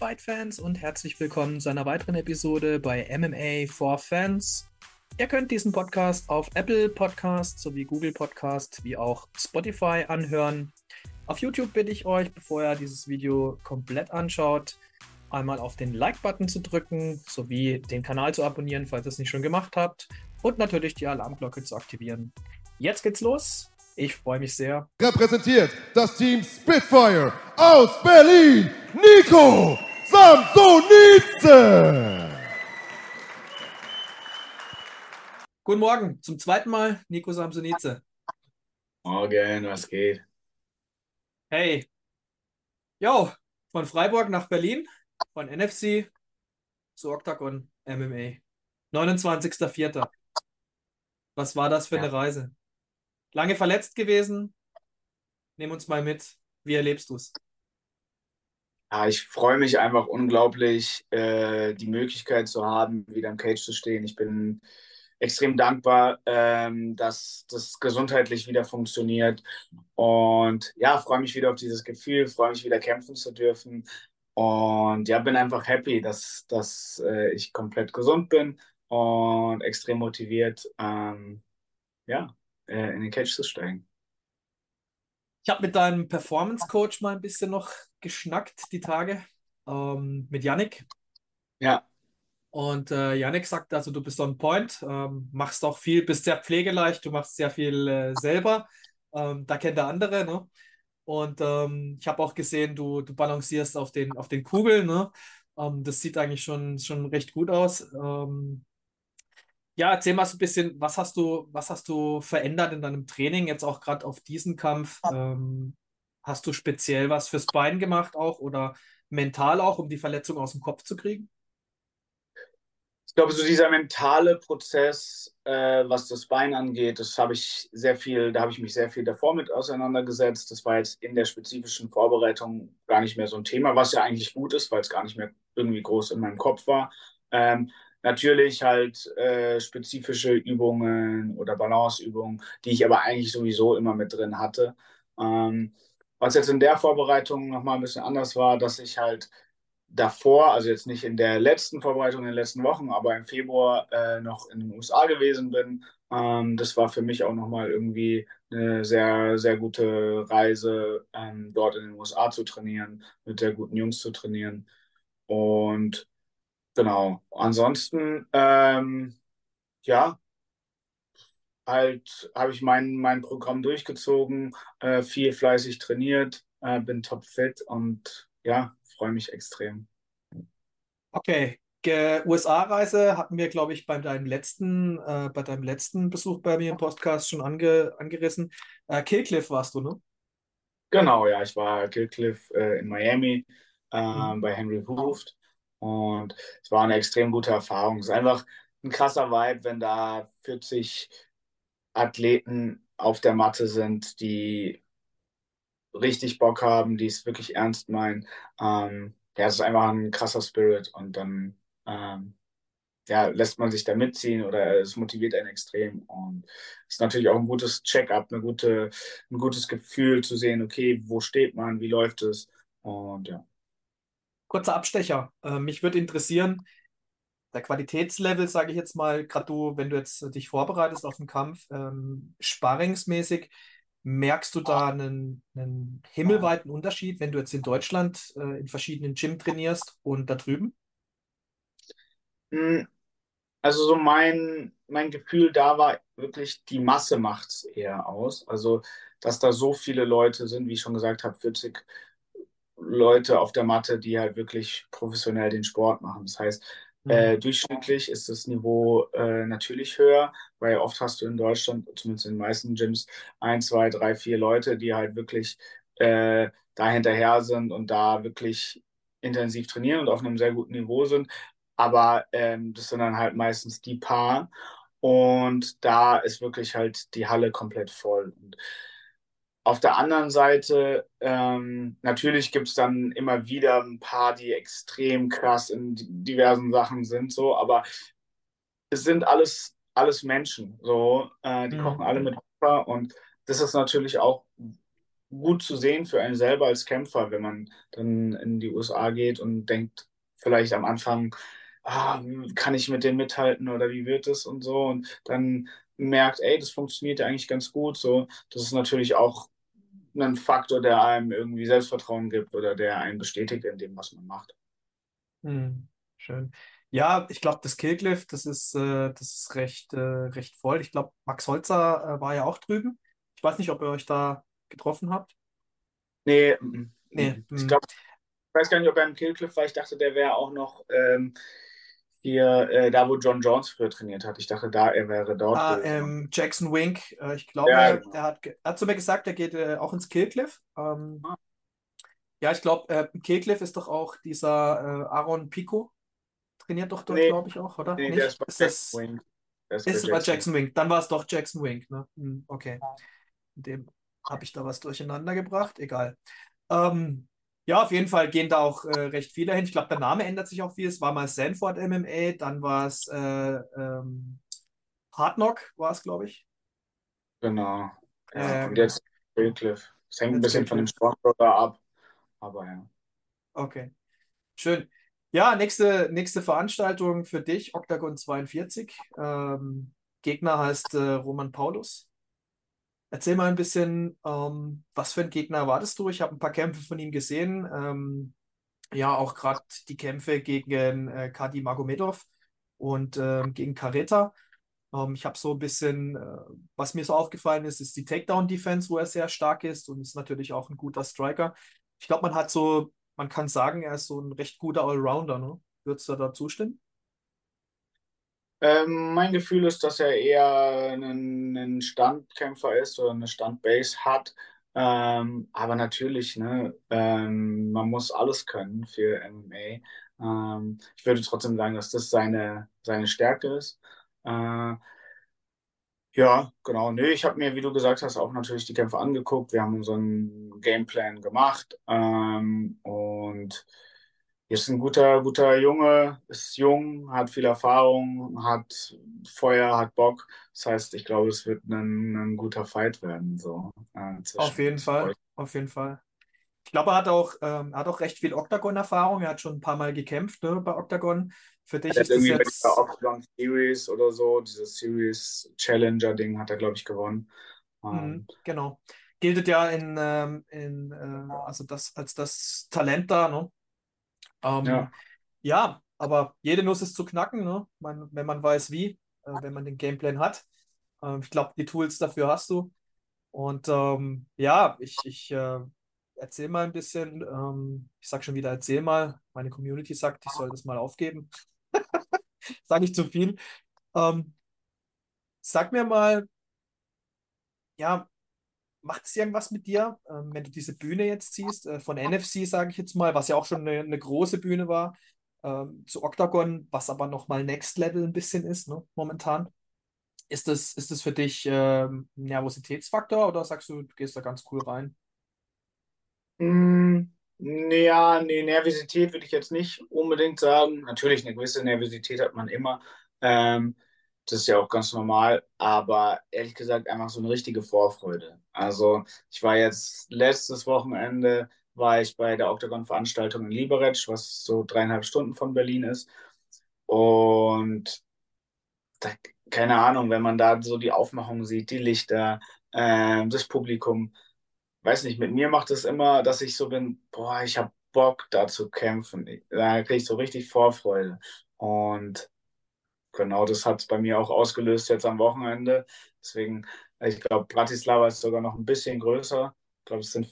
Fight-Fans und herzlich willkommen zu einer weiteren Episode bei MMA for Fans. Ihr könnt diesen Podcast auf Apple Podcast sowie Google Podcast wie auch Spotify anhören. Auf YouTube bitte ich euch, bevor ihr dieses Video komplett anschaut, einmal auf den Like-Button zu drücken, sowie den Kanal zu abonnieren, falls ihr es nicht schon gemacht habt, und natürlich die Alarmglocke zu aktivieren. Jetzt geht's los. Ich freue mich sehr. Repräsentiert das Team Spitfire aus Berlin, Nico Samsonice. Guten Morgen, zum zweiten Mal Nico Samsonice. Morgen, was geht? Hey. Jo, von Freiburg nach Berlin, von NFC zu Octagon MMA. 29.04. Was war das für Ja. eine Reise? Lange verletzt gewesen? Nimm uns mal mit. Wie erlebst du es? Ja, ich freue mich einfach unglaublich, äh, die Möglichkeit zu haben, wieder im Cage zu stehen. Ich bin extrem dankbar, ähm, dass das gesundheitlich wieder funktioniert. Und ja, freue mich wieder auf dieses Gefühl, freue mich wieder kämpfen zu dürfen. Und ja, bin einfach happy, dass, dass äh, ich komplett gesund bin und extrem motiviert, ähm, ja, äh, in den Cage zu steigen. Ich habe mit deinem Performance Coach mal ein bisschen noch geschnackt die Tage ähm, mit Yannick. Ja, Und äh, Yannick sagt, also du bist on point, ähm, machst auch viel, bist sehr pflegeleicht, du machst sehr viel äh, selber. Ähm, da kennt der andere, ne? Und ähm, ich habe auch gesehen, du, du balancierst auf den, auf den Kugeln, ne? Ähm, das sieht eigentlich schon, schon recht gut aus. Ähm, ja, erzähl mal so ein bisschen, was hast du, was hast du verändert in deinem Training, jetzt auch gerade auf diesen Kampf? Ähm, hast du speziell was fürs Bein gemacht auch oder mental auch, um die Verletzung aus dem Kopf zu kriegen? Ich glaube, so dieser mentale Prozess, äh, was das Bein angeht, das habe ich sehr viel, da habe ich mich sehr viel davor mit auseinandergesetzt. Das war jetzt in der spezifischen Vorbereitung gar nicht mehr so ein Thema, was ja eigentlich gut ist, weil es gar nicht mehr irgendwie groß in meinem Kopf war. Ähm, natürlich halt äh, spezifische Übungen oder Balanceübungen, die ich aber eigentlich sowieso immer mit drin hatte. Ähm, was jetzt in der Vorbereitung nochmal ein bisschen anders war, dass ich halt davor, also jetzt nicht in der letzten Vorbereitung in den letzten Wochen, aber im Februar äh, noch in den USA gewesen bin. Ähm, das war für mich auch nochmal irgendwie eine sehr, sehr gute Reise, ähm, dort in den USA zu trainieren, mit der guten Jungs zu trainieren. Und genau, ansonsten, ähm, ja, halt habe ich mein, mein Programm durchgezogen, äh, viel fleißig trainiert, äh, bin topfit und ja, freue mich extrem. Okay, USA-Reise hatten wir, glaube ich, bei deinem letzten, äh, bei deinem letzten Besuch bei mir im Podcast schon ange, angerissen. Äh, Killcliff warst du, ne? Genau, ja, ich war Killcliff äh, in Miami äh, Mhm. bei Henry Hooft und es war eine extrem gute Erfahrung. Es ist einfach ein krasser Vibe, wenn da 40 Athleten auf der Matte sind, die richtig Bock haben, die es wirklich ernst meinen. Ähm, ja, es ist einfach ein krasser Spirit und dann ähm, ja, lässt man sich da mitziehen oder es motiviert einen extrem. Und es ist natürlich auch ein gutes Check-up, gute, ein gutes Gefühl zu sehen, okay, wo steht man, wie läuft es? Und ja. Kurzer Abstecher. Äh, mich würde interessieren, der Qualitätslevel, sage ich jetzt mal, gerade du, wenn du jetzt dich vorbereitest auf den Kampf, ähm, sparringsmäßig, merkst du da einen, einen himmelweiten Unterschied, wenn du jetzt in Deutschland äh, in verschiedenen Gym trainierst und da drüben? Mm, Also so mein, mein Gefühl da war wirklich, die Masse macht es eher aus. Also, dass da so viele Leute sind, wie ich schon gesagt habe, 40 Leute auf der Matte, die halt wirklich professionell den Sport machen. Das heißt, Mhm. äh, durchschnittlich ist das Niveau äh, natürlich höher, weil oft hast du in Deutschland, zumindest in den meisten Gyms, ein, zwei, drei, vier Leute, die halt wirklich äh, da hinterher sind und da wirklich intensiv trainieren und auf einem sehr guten Niveau sind. Aber ähm, das sind dann halt meistens die paar. Und da ist wirklich halt die Halle komplett voll. Und auf der anderen Seite, ähm, natürlich gibt es dann immer wieder ein paar, die extrem krass in di- diversen Sachen sind, so, aber es sind alles, alles Menschen, so, äh, die kochen alle Mhm. mit Wasser und das ist natürlich auch gut zu sehen für einen selber als Kämpfer, wenn man dann in die USA geht und denkt vielleicht am Anfang, ah, kann ich mit denen mithalten oder wie wird es und so und dann merkt, ey, das funktioniert ja eigentlich ganz gut. So, das ist natürlich auch ein Faktor, der einem irgendwie Selbstvertrauen gibt oder der einen bestätigt in dem, was man macht. Hm, schön. Ja, ich glaube, das Killcliff, das ist, äh, das ist recht, äh, recht voll. Ich glaube, Max Holzer äh, war ja auch drüben. Ich weiß nicht, ob ihr euch da getroffen habt. Nee, mm, mm. Nee, ich hm. glaube, ich weiß gar nicht, ob er im Killcliff war. Ich dachte, der wäre auch noch ähm, hier, äh, da wo John Jones früher trainiert hat. Ich dachte, da er wäre dort. Ah, ähm, Jackson Wink, äh, ich glaube, Ja, genau. der hat, hat zu mir gesagt, der geht äh, auch ins Killcliff. Ähm, Ah. ja, ich glaube, äh, Killcliff ist doch auch dieser äh, Aaron Pico, trainiert doch dort, Nee, glaube ich, auch, oder? nee, Nicht? der ist bei Ist Jackson das, Wink. Ist ist bei bei Jackson Wink? Dann war es doch Jackson Wink, ne? Hm, okay. Dem habe ich da was durcheinander gebracht, egal. Ähm, ja, auf jeden Fall gehen da auch äh, recht viele hin. Ich glaube, der Name ändert sich auch viel. Es war mal Sanford MMA, dann war es äh, ähm, Hard Knock, war es, glaube ich. Genau. Ja, Ähm, und jetzt Killcliff. Es hängt ein bisschen von dem da ab. Aber ja. Okay, schön. Ja, nächste, nächste Veranstaltung für dich, Octagon 42. Ähm, Gegner heißt äh, Roman Paulus. Erzähl mal ein bisschen, ähm, was für ein Gegner erwartest du? Ich habe ein paar Kämpfe von ihm gesehen. Ähm, ja, auch gerade die Kämpfe gegen äh, Kadi Magomedov und ähm, gegen Careta. Ähm, ich habe so ein bisschen, äh, was mir so aufgefallen ist, ist die Takedown-Defense, wo er sehr stark ist und ist natürlich auch ein guter Striker. Ich glaube, man hat so, man kann sagen, er ist so ein recht guter Allrounder, ne? Würdest du da zustimmen? Ähm, mein Gefühl ist, dass er eher ein, Standkämpfer ist oder eine Standbase hat. Ähm, aber natürlich, ne, ähm, man muss alles können für MMA. Ähm, ich würde trotzdem sagen, dass das seine, seine Stärke ist. Äh, ja, genau. Nee, ich habe mir, wie du gesagt hast, auch natürlich die Kämpfe angeguckt. Wir haben unseren Gameplan gemacht. Ähm, und ist ein guter, guter Junge, ist jung, hat viel Erfahrung, hat Feuer, hat Bock. Das heißt, ich glaube, es wird ein, ein guter Fight werden. So, äh, Auf jeden. Fall, auf jeden Fall. Ich glaube, er hat auch, ähm, hat auch recht viel Octagon-Erfahrung. Er hat schon ein paar Mal gekämpft, ne, bei Octagon. Für dich Er ist das irgendwie bei jetzt. dieser Octagon Series oder so, dieses Series Challenger-Ding hat er, glaube ich, gewonnen. Mhm, Ähm, genau. Giltet ja in, ähm, in äh, also das als das Talent da, ne? Ähm, ja. ja, aber jede Nuss ist zu knacken, ne? Man, wenn man weiß wie, äh, wenn man den Gameplan hat. Ähm, ich glaube, die Tools dafür hast du. Und ähm, ja, ich, ich äh, erzähl mal ein bisschen. Ähm, ich sag schon wieder, erzähl mal. Meine Community sagt, ich soll das mal aufgeben. Sage ich zu viel. Ähm, sag mir mal, ja, macht es irgendwas mit dir, ähm, wenn du diese Bühne jetzt siehst, äh, von NFC, sage ich jetzt mal, was ja auch schon eine, eine große Bühne war, ähm, zu Octagon, was aber nochmal Next Level ein bisschen ist, ne, momentan. Ist das, ist das für dich ähm, Nervositätsfaktor oder sagst du, du gehst da ganz cool rein? Mm, Ja, nee, Nervosität würde ich jetzt nicht unbedingt sagen. Natürlich, eine gewisse Nervosität hat man immer. Ähm, das ist ja auch ganz normal, aber ehrlich gesagt einfach so eine richtige Vorfreude. Also ich war jetzt letztes Wochenende, war ich bei der Octagon-Veranstaltung in Liberec, was so dreieinhalb Stunden von Berlin ist. Und da, keine Ahnung, wenn man da so die Aufmachung sieht, die Lichter, ähm, das Publikum, weiß nicht, mit mir macht es immer, dass ich so bin, boah, ich habe Bock da zu kämpfen. Da kriege ich so richtig Vorfreude. Und genau das hat es bei mir auch ausgelöst jetzt am Wochenende. Deswegen, ich glaube, Bratislava ist sogar noch ein bisschen größer. Ich glaube, es sind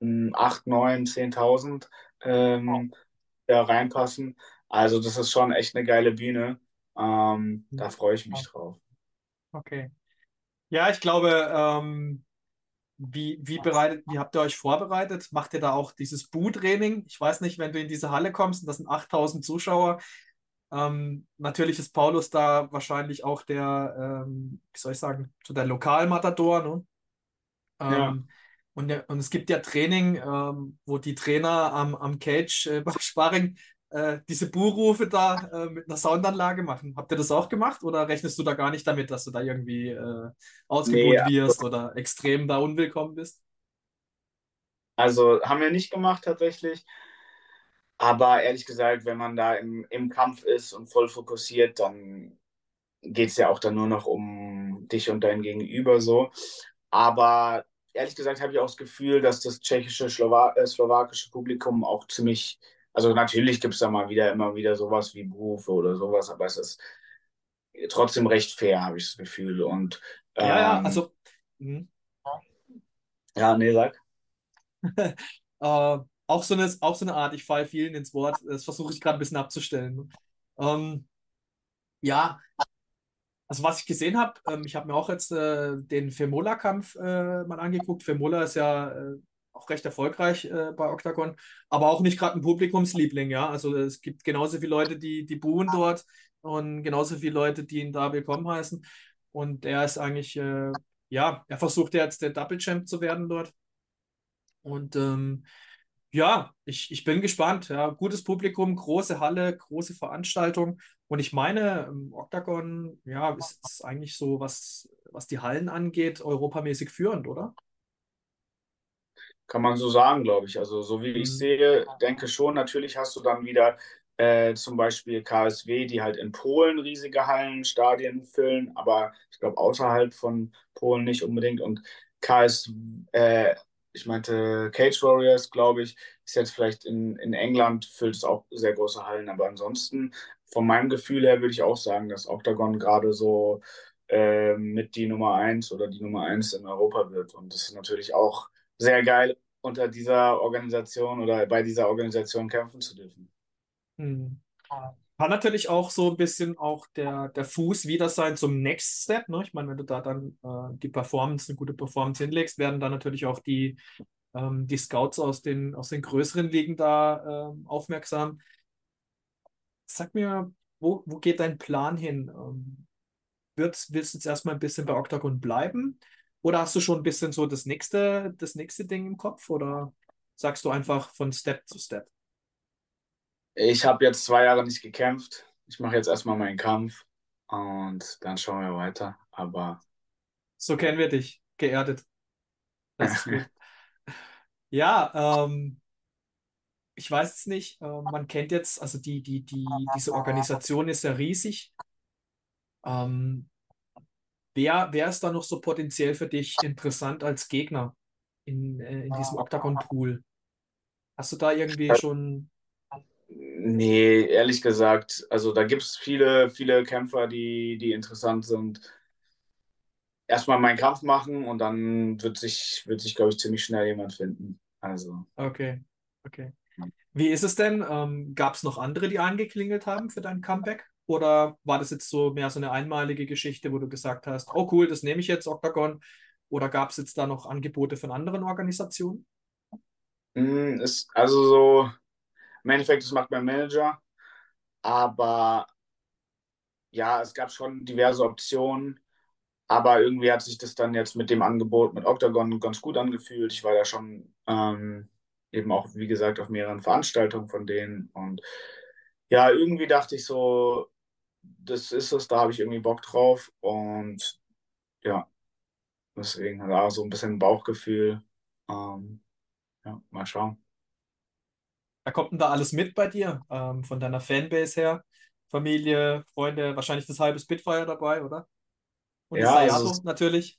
mm, 8, 9, 10.000, ähm, die da reinpassen. Also das ist schon echt eine geile Bühne. Ähm, da freue ich mich drauf. Okay. Ja, ich glaube, ähm, wie, wie bereitet, wie habt ihr euch vorbereitet? Macht ihr da auch dieses Bu-Training? Ich weiß nicht, wenn du in diese Halle kommst und das sind 8000 Zuschauer, ähm, natürlich ist Paulus da wahrscheinlich auch der, ähm, wie soll ich sagen, so der Lokalmatador, ne? Ja. Ähm, und, und es gibt ja Training, ähm, wo die Trainer am, am Cage äh, beim Sparring äh, diese Buhrufe da äh, mit einer Soundanlage machen. Habt ihr das auch gemacht oder rechnest du da gar nicht damit, dass du da irgendwie äh, ausgebuht Nee, wirst oder extrem da unwillkommen bist? Also haben wir nicht gemacht tatsächlich. Aber ehrlich gesagt, wenn man da im, im Kampf ist und voll fokussiert, dann geht es ja auch dann nur noch um dich und dein Gegenüber so. Aber ehrlich gesagt habe ich auch das Gefühl, dass das tschechische, Slowa äh, slowakische Publikum auch ziemlich, also natürlich gibt es da mal wieder immer wieder sowas wie Berufe oder sowas, aber es ist trotzdem recht fair, habe ich das Gefühl. Und Ja, ja, ähm, also mh. ja, nee, sag. äh, auch so eine, auch so eine Art, ich falle vielen ins Wort, das versuche ich gerade ein bisschen abzustellen. Ähm, ja, also was ich gesehen habe, ähm, ich habe mir auch jetzt äh, den Femola-Kampf äh, mal angeguckt. Femola ist ja äh, auch recht erfolgreich äh, bei Octagon, aber auch nicht gerade ein Publikumsliebling, ja. Also es gibt genauso viele Leute, die, die buhen dort und genauso viele Leute, die ihn da willkommen heißen. Und er ist eigentlich, äh, ja, er versucht jetzt der Double Champ zu werden dort. Und ähm, ja, ich, ich bin gespannt. Ja, gutes Publikum, große Halle, große Veranstaltung. Und ich meine, Octagon, ja, ist, ist eigentlich so, was, was die Hallen angeht, europamäßig führend, oder? Kann man so sagen, glaube ich. Also, so wie ich Mhm. sehe, denke schon, natürlich hast du dann wieder äh, zum Beispiel KSW, die halt in Polen riesige Hallen, Stadien füllen, aber ich glaube außerhalb von Polen nicht unbedingt. Und KS, äh, ich meinte Cage Warriors, glaube ich, ist jetzt vielleicht in, in England, füllt es auch sehr große Hallen, aber ansonsten, von meinem Gefühl her, würde ich auch sagen, dass Octagon gerade so äh, mit die Nummer eins oder die Nummer eins in Europa wird. Und das ist natürlich auch sehr geil unter dieser Organisation oder bei dieser Organisation kämpfen zu dürfen. Mhm. Kann natürlich auch so ein bisschen auch der, der Fuß wieder sein zum Next Step. Ne? Ich meine, wenn du da dann äh, die Performance, eine gute Performance hinlegst, werden dann natürlich auch die, ähm, die Scouts aus den, aus den größeren Ligen da ähm, aufmerksam. Sag mir, wo, wo geht dein Plan hin? Ähm, Willst, willst du jetzt erstmal ein bisschen bei Octagon bleiben? Oder hast du schon ein bisschen so das nächste, das nächste Ding im Kopf? Oder sagst du einfach von Step zu Step? Ich habe jetzt zwei Jahre nicht gekämpft. Ich mache jetzt erstmal meinen Kampf und dann schauen wir weiter. Aber So kennen wir dich, geerdet. Ja, ähm, ich weiß es nicht. Äh, man kennt jetzt, also die, die, die, diese Organisation ist ja riesig. Ähm, wer, wer ist da noch so potenziell für dich interessant als Gegner in, äh, in diesem Octagon-Pool? Hast du da irgendwie schon. Nee, ehrlich gesagt, also da gibt es viele, viele Kämpfer, die, die interessant sind. Erstmal meinen Kampf machen und dann wird sich, wird sich, glaube ich, ziemlich schnell jemand finden. Also. Okay, okay. Wie ist es denn? Ähm, gab es noch andere, die angeklingelt haben für dein Comeback? Oder war das jetzt so mehr so eine einmalige Geschichte, wo du gesagt hast, oh cool, das nehme ich jetzt, Octagon? Oder gab es jetzt da noch Angebote von anderen Organisationen? Mm, Ist also so, im Endeffekt, das macht mein Manager, aber ja, es gab schon diverse Optionen, aber irgendwie hat sich das dann jetzt mit dem Angebot mit Octagon ganz gut angefühlt. Ich war ja schon ähm, eben auch, wie gesagt, auf mehreren Veranstaltungen von denen und ja, irgendwie dachte ich so, das ist es, da habe ich irgendwie Bock drauf und ja, deswegen da so ein bisschen Bauchgefühl. Ähm, ja, mal schauen. Da kommt denn da alles mit bei dir, ähm, von deiner Fanbase her? Familie, Freunde, wahrscheinlich das halbe Spitfire dabei, oder? Und das Ja, also Sayato es- natürlich.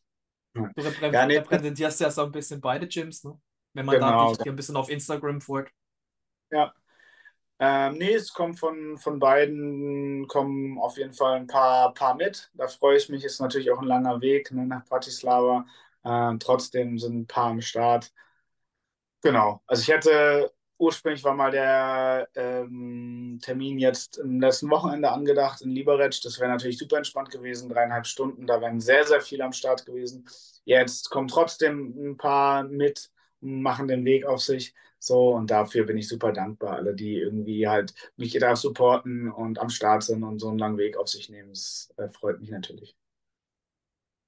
Du reprä ja, nee, repräsentierst ja so ein bisschen beide Gyms, ne? Wenn man da genau. dich, dir ein bisschen auf Instagram folgt. Ja. Ähm, nee, es kommt von, von beiden, kommen auf jeden Fall ein paar, paar mit. Da freue ich mich. Ist natürlich auch ein langer Weg ne, nach Bratislava. Ähm, trotzdem sind ein paar am Start. Genau. Also ich hätte, ursprünglich war mal der ähm, Termin jetzt im letzten Wochenende angedacht in Liberec. Das wäre natürlich super entspannt gewesen, dreieinhalb Stunden. Da wären sehr, sehr viele am Start gewesen. Jetzt kommen trotzdem ein paar mit und machen den Weg auf sich. So, und dafür bin ich super dankbar. Alle, die irgendwie halt mich da supporten und am Start sind und so einen langen Weg auf sich nehmen. Das äh, freut mich natürlich.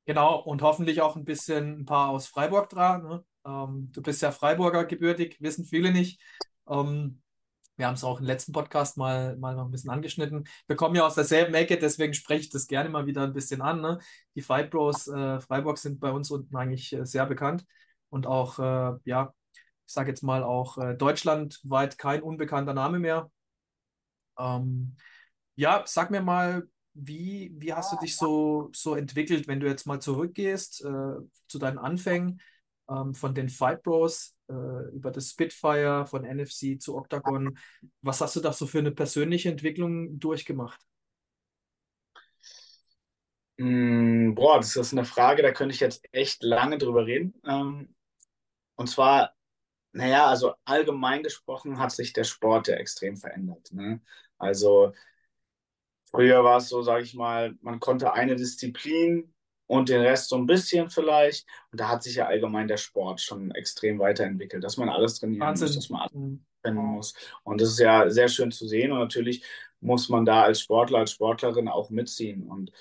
Genau, und hoffentlich auch ein bisschen ein paar aus Freiburg dran. Ne? Ähm, du bist ja Freiburger gebürtig, wissen viele nicht. Ähm, wir haben es auch im letzten Podcast mal, mal noch ein bisschen angeschnitten. Wir kommen ja aus derselben Ecke, deswegen spreche ich das gerne mal wieder ein bisschen an. Ne? Die Fight Bros äh, Freiburg sind bei uns unten eigentlich äh, sehr bekannt und auch, äh, ja, ich sage jetzt mal auch äh, deutschlandweit kein unbekannter Name mehr. Ähm, ja, sag mir mal, wie, wie hast du dich so, so entwickelt, wenn du jetzt mal zurückgehst äh, zu deinen Anfängen ähm, von den Fight Bros äh, über das Spitfire, von NFC zu Octagon? Was hast du da so für eine persönliche Entwicklung durchgemacht? Mm, boah, das ist eine Frage, da könnte ich jetzt echt lange drüber reden. Ähm, und zwar, naja, also allgemein gesprochen hat sich der Sport ja extrem verändert. Ne? Also früher war es so, sage ich mal, man konnte eine Disziplin und den Rest so ein bisschen vielleicht. Und da hat sich ja allgemein der Sport schon extrem weiterentwickelt, dass man alles trainieren Wahnsinn. muss, dass man alles Mhm. können muss. Und das ist ja sehr schön zu sehen. Und natürlich muss man da als Sportler, als Sportlerin auch mitziehen und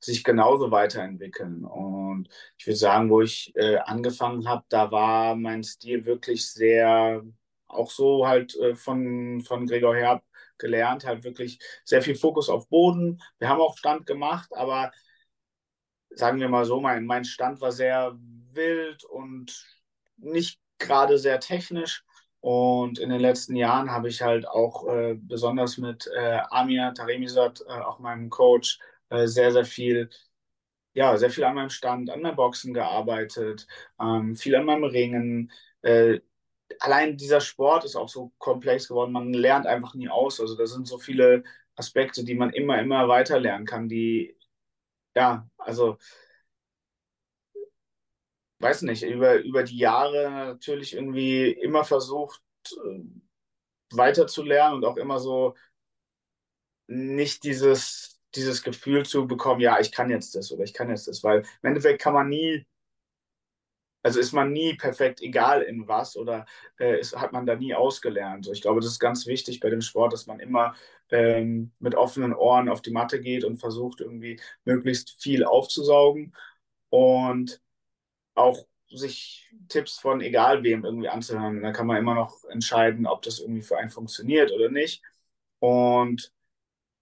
sich genauso weiterentwickeln. Und ich würde sagen, wo ich äh, angefangen habe, da war mein Stil wirklich sehr, auch so halt äh, von, von Gregor Herb gelernt, halt wirklich sehr viel Fokus auf Boden. Wir haben auch Stand gemacht, aber sagen wir mal so, mein, mein Stand war sehr wild und nicht gerade sehr technisch. Und in den letzten Jahren habe ich halt auch äh, besonders mit äh, Amir Taremisat, äh, auch meinem Coach, äh, sehr, sehr viel, ja, sehr viel an meinem Stand, an meinem Boxen gearbeitet, ähm, viel an meinem Ringen. Äh, allein dieser Sport ist auch so komplex geworden, man lernt einfach nie aus. Also da sind so viele Aspekte, die man immer, immer weiter lernen kann, die, ja, also weiß nicht, über, über die Jahre natürlich irgendwie immer versucht, äh, weiterzulernen und auch immer so nicht dieses, dieses Gefühl zu bekommen, ja, ich kann jetzt das oder ich kann jetzt das, weil im Endeffekt kann man nie, also ist man nie perfekt, egal in was oder äh, ist, hat man da nie ausgelernt. So, ich glaube, das ist ganz wichtig bei dem Sport, dass man immer ähm, mit offenen Ohren auf die Matte geht und versucht irgendwie möglichst viel aufzusaugen und auch sich Tipps von egal wem irgendwie anzuhören. Und dann kann man immer noch entscheiden, ob das irgendwie für einen funktioniert oder nicht. Und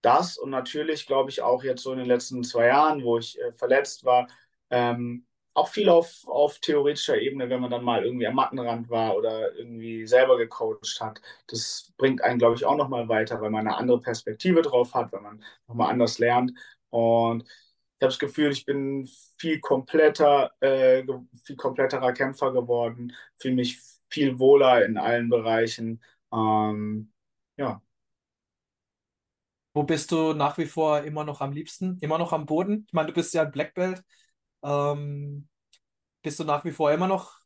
das und natürlich, glaube ich, auch jetzt so in den letzten zwei Jahren, wo ich äh, verletzt war, ähm, auch viel auf, auf theoretischer Ebene, wenn man dann mal irgendwie am Mattenrand war oder irgendwie selber gecoacht hat. Das bringt einen, glaube ich, auch nochmal weiter, weil man eine andere Perspektive drauf hat, weil man nochmal anders lernt. Und ich habe das Gefühl, ich bin viel kompletter, äh, viel kompletterer Kämpfer geworden, fühle mich viel wohler in allen Bereichen. Ähm, ja. Wo bist du nach wie vor immer noch am liebsten? Immer noch am Boden? Ich meine, du bist ja ein Black Belt. Ähm, bist du nach wie vor immer noch,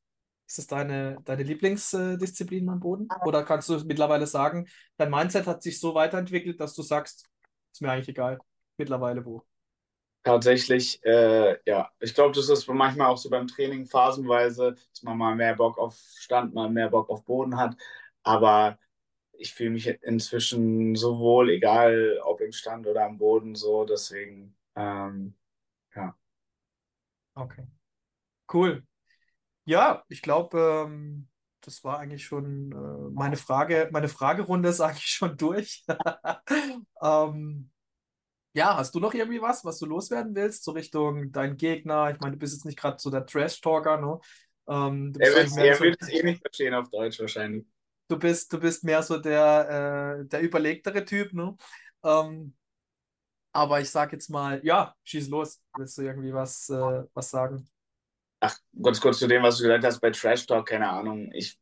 ist es deine, deine Lieblingsdisziplin am Boden? Oder kannst du mittlerweile sagen, dein Mindset hat sich so weiterentwickelt, dass du sagst, ist mir eigentlich egal, mittlerweile wo? Tatsächlich, äh, ja, ich glaube, das ist manchmal auch so beim Training phasenweise, dass man mal mehr Bock auf Stand, mal mehr Bock auf Boden hat. Aber ich fühle mich inzwischen so wohl, egal ob im Stand oder am Boden, so. Deswegen, ähm. Okay. Cool. Ja, ich glaube, ähm, das war eigentlich schon äh, meine Frage. Meine Fragerunde ist eigentlich schon durch. Ähm, ja, hast du noch irgendwie was, was du loswerden willst, so Richtung dein Gegner? Ich meine, du bist jetzt nicht gerade so der Trash-Talker, ne? Ähm, du Er wird es eh nicht verstehen auf Deutsch wahrscheinlich. du bist, du bist mehr so der, äh, der überlegtere Typ, ne? Ähm, aber ich sag jetzt mal, ja, schieß los. Willst du irgendwie was, äh, was sagen? Ach, ganz kurz zu dem, was du gesagt hast bei Trash Talk, keine Ahnung. Ich,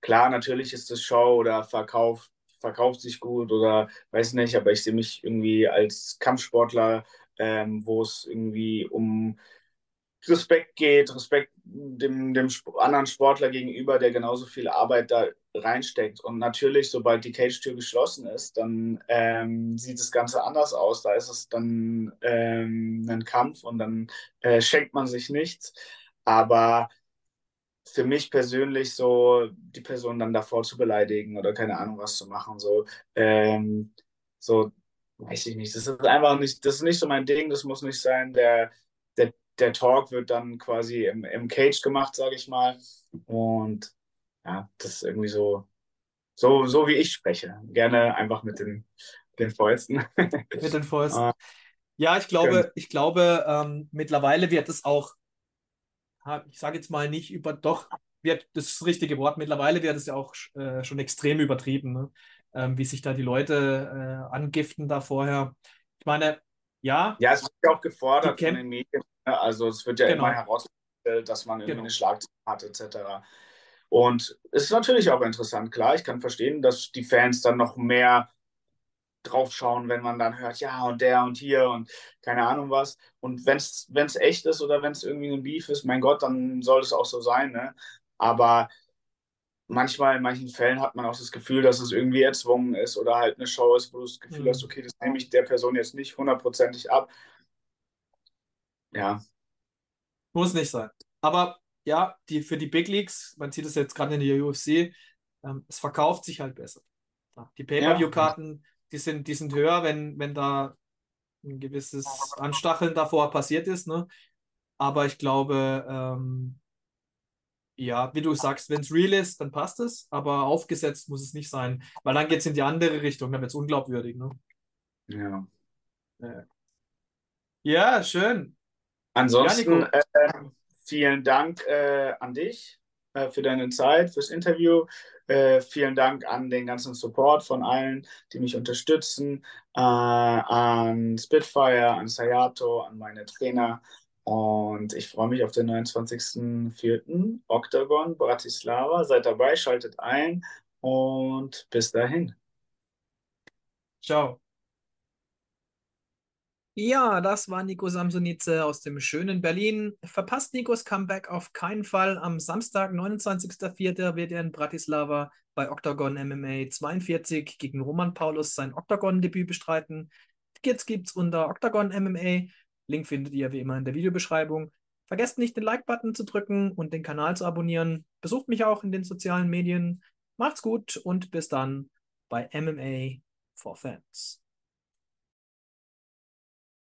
klar, natürlich ist das Show oder verkauft, verkauft sich gut oder weiß nicht, aber ich sehe mich irgendwie als Kampfsportler, ähm, wo es irgendwie um Respekt geht, Respekt dem, dem anderen Sportler gegenüber, der genauso viel Arbeit da reinsteckt. Und natürlich, sobald die Cage-Tür geschlossen ist, dann ähm, sieht das Ganze anders aus. Da ist es dann ähm, ein Kampf und dann äh, schenkt man sich nichts. Aber für mich persönlich so die Person dann davor zu beleidigen oder keine Ahnung was zu machen, so, ähm, so weiß ich nicht. Das ist einfach nicht, das ist nicht so mein Ding, das muss nicht sein. Der, der, der Talk wird dann quasi im, im Cage gemacht, sage ich mal. Und ja, das ist irgendwie so, so, so wie ich spreche. Gerne einfach mit den, den Fäusten. Mit den Fäusten. Ah, Ja, ich glaube, ich glaube, ähm, mittlerweile wird es auch, ich sage jetzt mal nicht über, doch, wird das, ist das richtige Wort. Mittlerweile wird es ja auch äh, schon extrem übertrieben, ne? ähm, wie sich da die Leute äh, angiften da vorher. Ich meine, ja. Ja, es wird ja auch gefordert von den Medien. Ne? Also es wird ja genau. immer herausgestellt, dass man irgendwie genau. eine Schlagzeile hat, etc. Und es ist natürlich auch interessant, klar, ich kann verstehen, dass die Fans dann noch mehr draufschauen, wenn man dann hört, ja, und der und hier und keine Ahnung was. Und wenn es echt ist oder wenn es irgendwie ein Beef ist, mein Gott, dann soll es auch so sein. Ne? Aber manchmal, in manchen Fällen hat man auch das Gefühl, dass es irgendwie erzwungen ist oder halt eine Show ist, wo du das Gefühl mhm. hast, okay, das nehme ich der Person jetzt nicht hundertprozentig ab. Ja. Muss nicht sein. Aber ja, die, für die Big Leagues, man sieht es jetzt gerade in der UFC, ähm, es verkauft sich halt besser. Die Pay-Per-View-Karten, ja. die, sind, die sind höher, wenn, wenn da ein gewisses Anstacheln davor passiert ist. Ne? Aber ich glaube, ähm, ja, wie du sagst, wenn es real ist, dann passt es, aber aufgesetzt muss es nicht sein, weil dann geht es in die andere Richtung, dann wird es unglaubwürdig. Ne? Ja. Ja, schön. Ansonsten ja, äh, vielen Dank äh, an dich äh, für deine Zeit, fürs Interview. Äh, vielen Dank an den ganzen Support von allen, die mich unterstützen, äh, an Spitfire, an Sayato, an meine Trainer. Und ich freue mich auf den 29.04. Octagon Bratislava. Seid dabei, schaltet ein und bis dahin. Ciao. Ja, das war Nico Samsonice aus dem schönen Berlin. Verpasst Nikos Comeback auf keinen Fall. Am Samstag, 29.04. wird er in Bratislava bei Octagon MMA 42 gegen Roman Paulus sein Octagon-Debüt bestreiten. Tickets gibt's unter Octagon MMA. Link findet ihr wie immer in der Videobeschreibung. Vergesst nicht, den Like-Button zu drücken und den Kanal zu abonnieren. Besucht mich auch in den sozialen Medien. Macht's gut und bis dann bei MMA for Fans.